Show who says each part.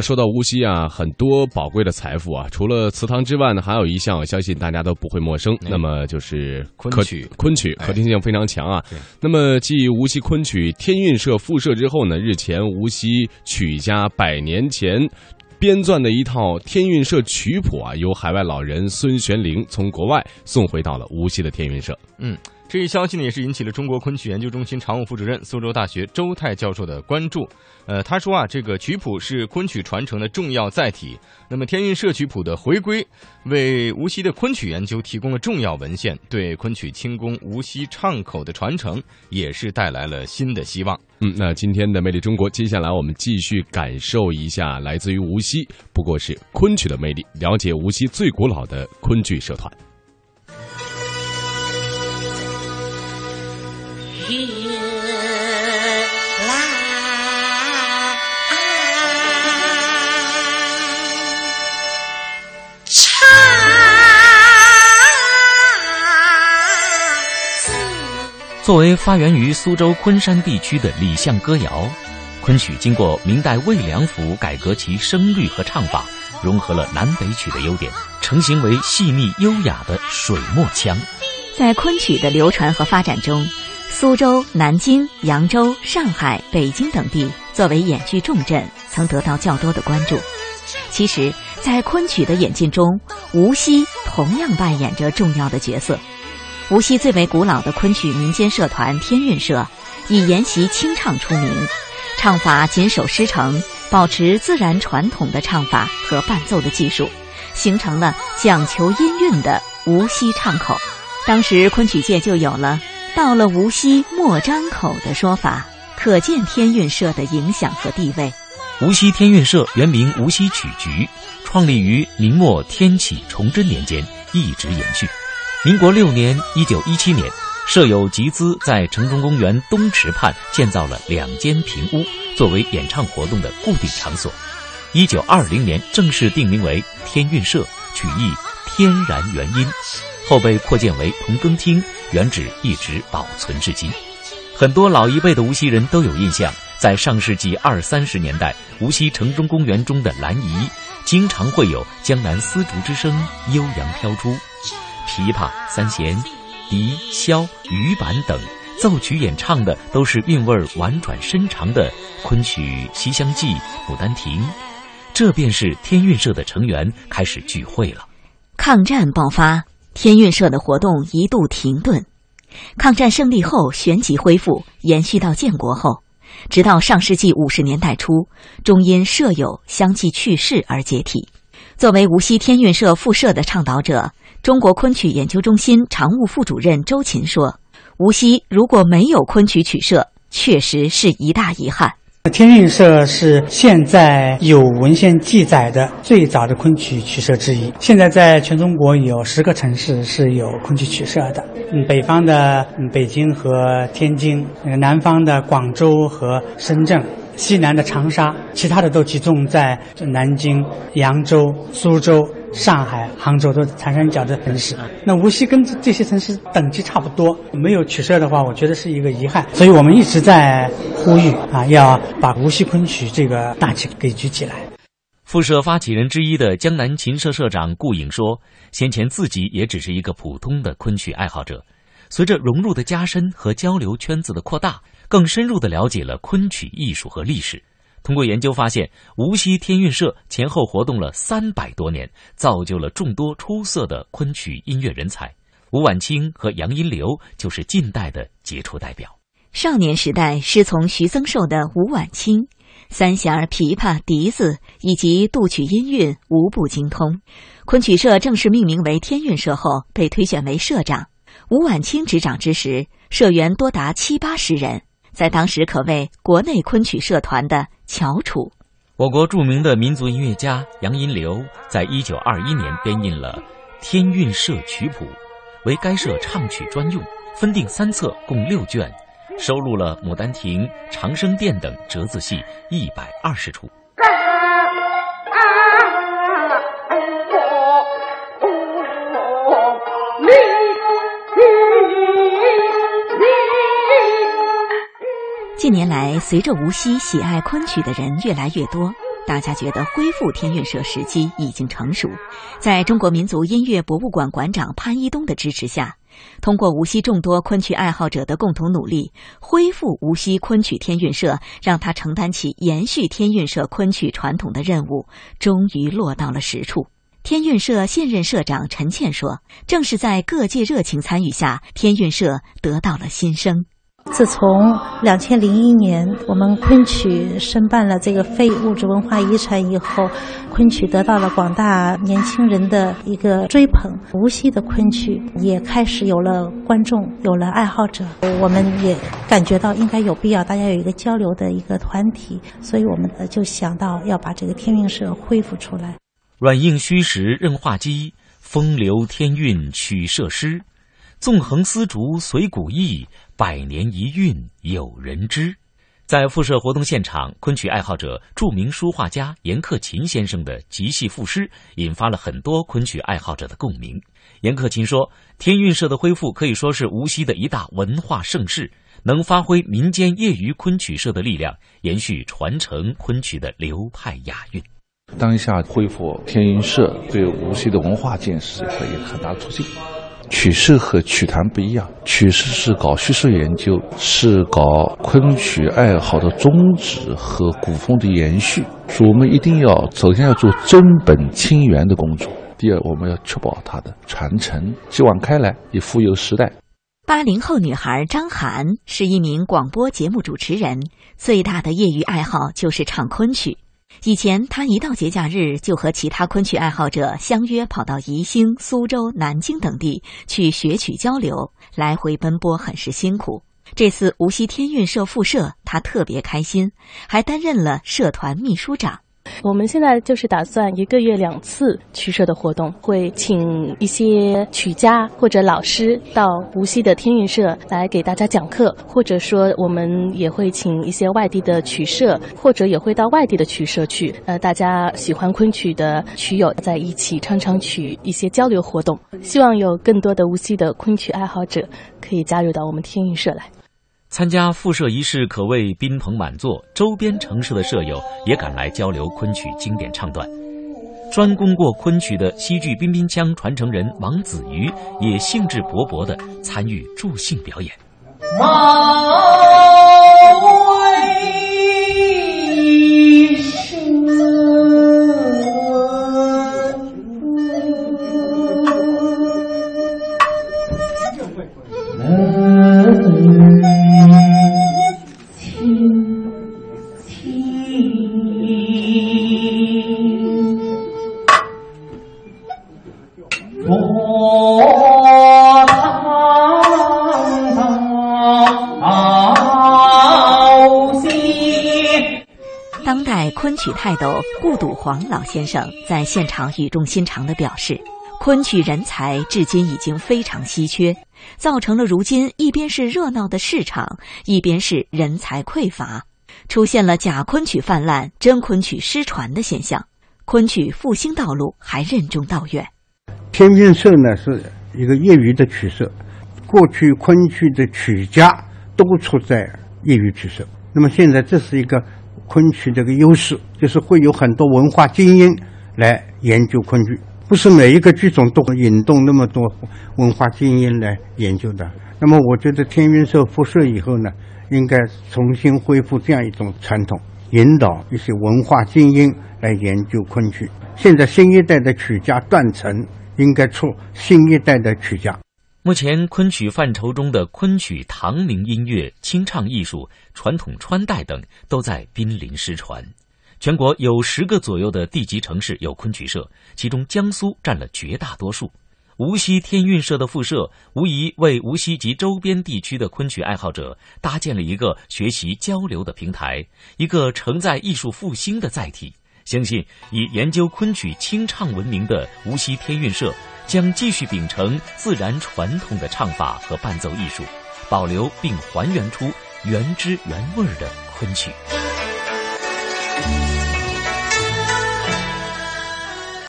Speaker 1: 说到无锡啊，很多宝贵的财富啊，除了祠堂之外呢，还有一项，我相信大家都不会陌生，那么就是
Speaker 2: 昆曲。
Speaker 1: 昆曲可听性非常强啊。那么继无锡昆曲天韵社复社之后呢，日前无锡曲家百年前编撰的一套天韵社曲谱啊，由海外老人孙玄龄从国外送回到了无锡的天韵社。
Speaker 2: 嗯。这一消息呢，也是引起了中国昆曲研究中心常务副主任、苏州大学周泰教授的关注。呃，他说啊，这个曲谱是昆曲传承的重要载体。那么天韵社曲谱的回归，为无锡的昆曲研究提供了重要文献，对昆曲轻功无锡唱口的传承也是带来了新的希望。
Speaker 1: 嗯，那今天的魅力中国，接下来我们继续感受一下来自于无锡，不过是昆曲的魅力，了解无锡最古老的昆剧社团。
Speaker 3: 作为发源于苏州昆山地区的李巷歌谣，昆曲经过明代魏良辅改革其声律和唱法，融合了南北曲的优点，成型为细腻优雅的水墨腔。
Speaker 4: 在昆曲的流传和发展中。苏州、南京、扬州、上海、北京等地作为演剧重镇，曾得到较多的关注。其实，在昆曲的演进中，无锡同样扮演着重要的角色。无锡最为古老的昆曲民间社团天韵社，以研习清唱出名，唱法谨守师承，保持自然传统的唱法和伴奏的技术，形成了讲求音韵的无锡唱口。当时昆曲界就有了。到了无锡莫张口的说法，可见天韵社的影响和地位。
Speaker 3: 无锡天韵社原名无锡曲局，创立于明末天启崇祯年间，一直延续。民国六年（一九一七年），设有集资在城中公园东池畔建造了两间平屋，作为演唱活动的固定场所。一九二零年正式定名为天韵社，取意天然元音。后被扩建为同根厅，原址一直保存至今。很多老一辈的无锡人都有印象，在上世纪二三十年代，无锡城中公园中的兰姨，经常会有江南丝竹之声悠扬飘出，琵琶、三弦、笛、箫、羽板等奏曲演唱的都是韵味婉转深长的昆曲《西厢记》《牡丹亭》，这便是天韵社的成员开始聚会了。
Speaker 4: 抗战爆发。天韵社的活动一度停顿，抗战胜利后旋即恢复，延续到建国后，直到上世纪五十年代初，终因舍友相继去世而解体。作为无锡天韵社复社的倡导者，中国昆曲研究中心常务副主任周琴说：“无锡如果没有昆曲曲社，确实是一大遗憾。”
Speaker 5: 天韵社是现在有文献记载的最早的昆曲曲社之一。现在在全中国有十个城市是有昆曲曲社的，嗯，北方的北京和天津，南方的广州和深圳。西南的长沙，其他的都集中在南京、扬州、苏州、上海、杭州都长三角的城市。那无锡跟这些城市等级差不多，没有取舍的话，我觉得是一个遗憾。所以我们一直在呼吁啊，要把无锡昆曲这个大旗给举起来。
Speaker 3: 复社发起人之一的江南琴社社长顾颖说：“先前自己也只是一个普通的昆曲爱好者，随着融入的加深和交流圈子的扩大。”更深入地了解了昆曲艺术和历史，通过研究发现，无锡天韵社前后活动了三百多年，造就了众多出色的昆曲音乐人才。吴婉清和杨荫流就是近代的杰出代表。
Speaker 4: 少年时代师从徐增寿的吴婉清，三弦、琵琶、笛子以及杜曲音韵无不精通。昆曲社正式命名为天韵社后，被推选为社长。吴婉清执掌之时，社员多达七八十人。在当时可谓国内昆曲社团的翘楚。
Speaker 3: 我国著名的民族音乐家杨荫流在一九二一年编印了《天韵社曲谱》，为该社唱曲专用，分定三册，共六卷，收录了《牡丹亭》《长生殿》等折子戏一百二十出。
Speaker 4: 近年来，随着无锡喜爱昆曲的人越来越多，大家觉得恢复天韵社时机已经成熟。在中国民族音乐博物馆馆长潘一东的支持下，通过无锡众多昆曲爱好者的共同努力，恢复无锡昆曲天韵社，让他承担起延续天韵社昆曲传统的任务，终于落到了实处。天韵社现任社长陈倩说：“正是在各界热情参与下，天韵社得到了新生。
Speaker 6: 自从两千零一年我们昆曲申办了这个非物质文化遗产以后，昆曲得到了广大年轻人的一个追捧，无锡的昆曲也开始有了观众，有了爱好者。我们也感觉到应该有必要大家有一个交流的一个团体，所以我们就想到要把这个天韵社恢复出来。”
Speaker 3: 软硬虚实任画机，风流天韵曲社诗，纵横丝竹随古意，百年一韵有人知。在复社活动现场，昆曲爱好者、著名书画家严克勤先生的即兴赋诗，引发了很多昆曲爱好者的共鸣。严克勤说：“天韵社的恢复可以说是无锡的一大文化盛事，能发挥民间业余昆曲社的力量，延续传承昆曲的流派雅韵。”
Speaker 7: 当下恢复天韵社，对无锡的文化建设有一个很大的促进。曲式和曲坛不一样，曲式是搞学术研究，是搞昆曲爱好的宗旨和古风的延续。所以我们一定要首先要做真本清源的工作。第二，我们要确保它的传承，继往开来，也富有时代。
Speaker 4: 八零后女孩张涵是一名广播节目主持人，最大的业余爱好就是唱昆曲。以前，他一到节假日就和其他昆曲爱好者相约跑到宜兴、苏州、南京等地去学曲交流，来回奔波很是辛苦。这次无锡天韵社复社，他特别开心，还担任了社团秘书长。
Speaker 8: 我们现在就是打算一个月两次曲社的活动，会请一些曲家或者老师到无锡的天韵社来给大家讲课，或者说我们也会请一些外地的曲社，或者也会到外地的曲社去。呃，大家喜欢昆曲的曲友在一起唱唱曲，一些交流活动。希望有更多的无锡的昆曲爱好者可以加入到我们天韵社来。
Speaker 3: 参加复社仪式可谓宾朋满座，周边城市的舍友也赶来交流昆曲经典唱段。专攻过昆曲的西剧彬彬腔传承人王子瑜也兴致勃勃地参与助兴表演。
Speaker 4: 泰斗顾笃黄老先生在现场语重心长地表示：“昆曲人才至今已经非常稀缺，造成了如今一边是热闹的市场，一边是人才匮乏，出现了假昆曲泛滥、真昆曲失传的现象。昆曲复兴道路还任重道远。
Speaker 9: 天韵社呢是一个业余的曲社，过去昆曲的曲家都出在业余曲社，那么现在这是一个。”昆曲这个优势就是会有很多文化精英来研究昆曲，不是每一个剧种都会引动那么多文化精英来研究的。那么，我觉得天韵社复社以后呢，应该重新恢复这样一种传统，引导一些文化精英来研究昆曲。现在新一代的曲家断层，应该出新一代的曲家。
Speaker 3: 目前，昆曲范畴中的昆曲、唐明音乐、清唱艺术、传统穿戴等都在濒临失传。全国有十个左右的地级城市有昆曲社，其中江苏占了绝大多数。无锡天韵社的复社，无疑为无锡及周边地区的昆曲爱好者搭建了一个学习交流的平台，一个承载艺术复兴的载体。相信以研究昆曲清唱闻名的无锡天韵社。将继续秉承自然传统的唱法和伴奏艺术，保留并还原出原汁原味的昆曲。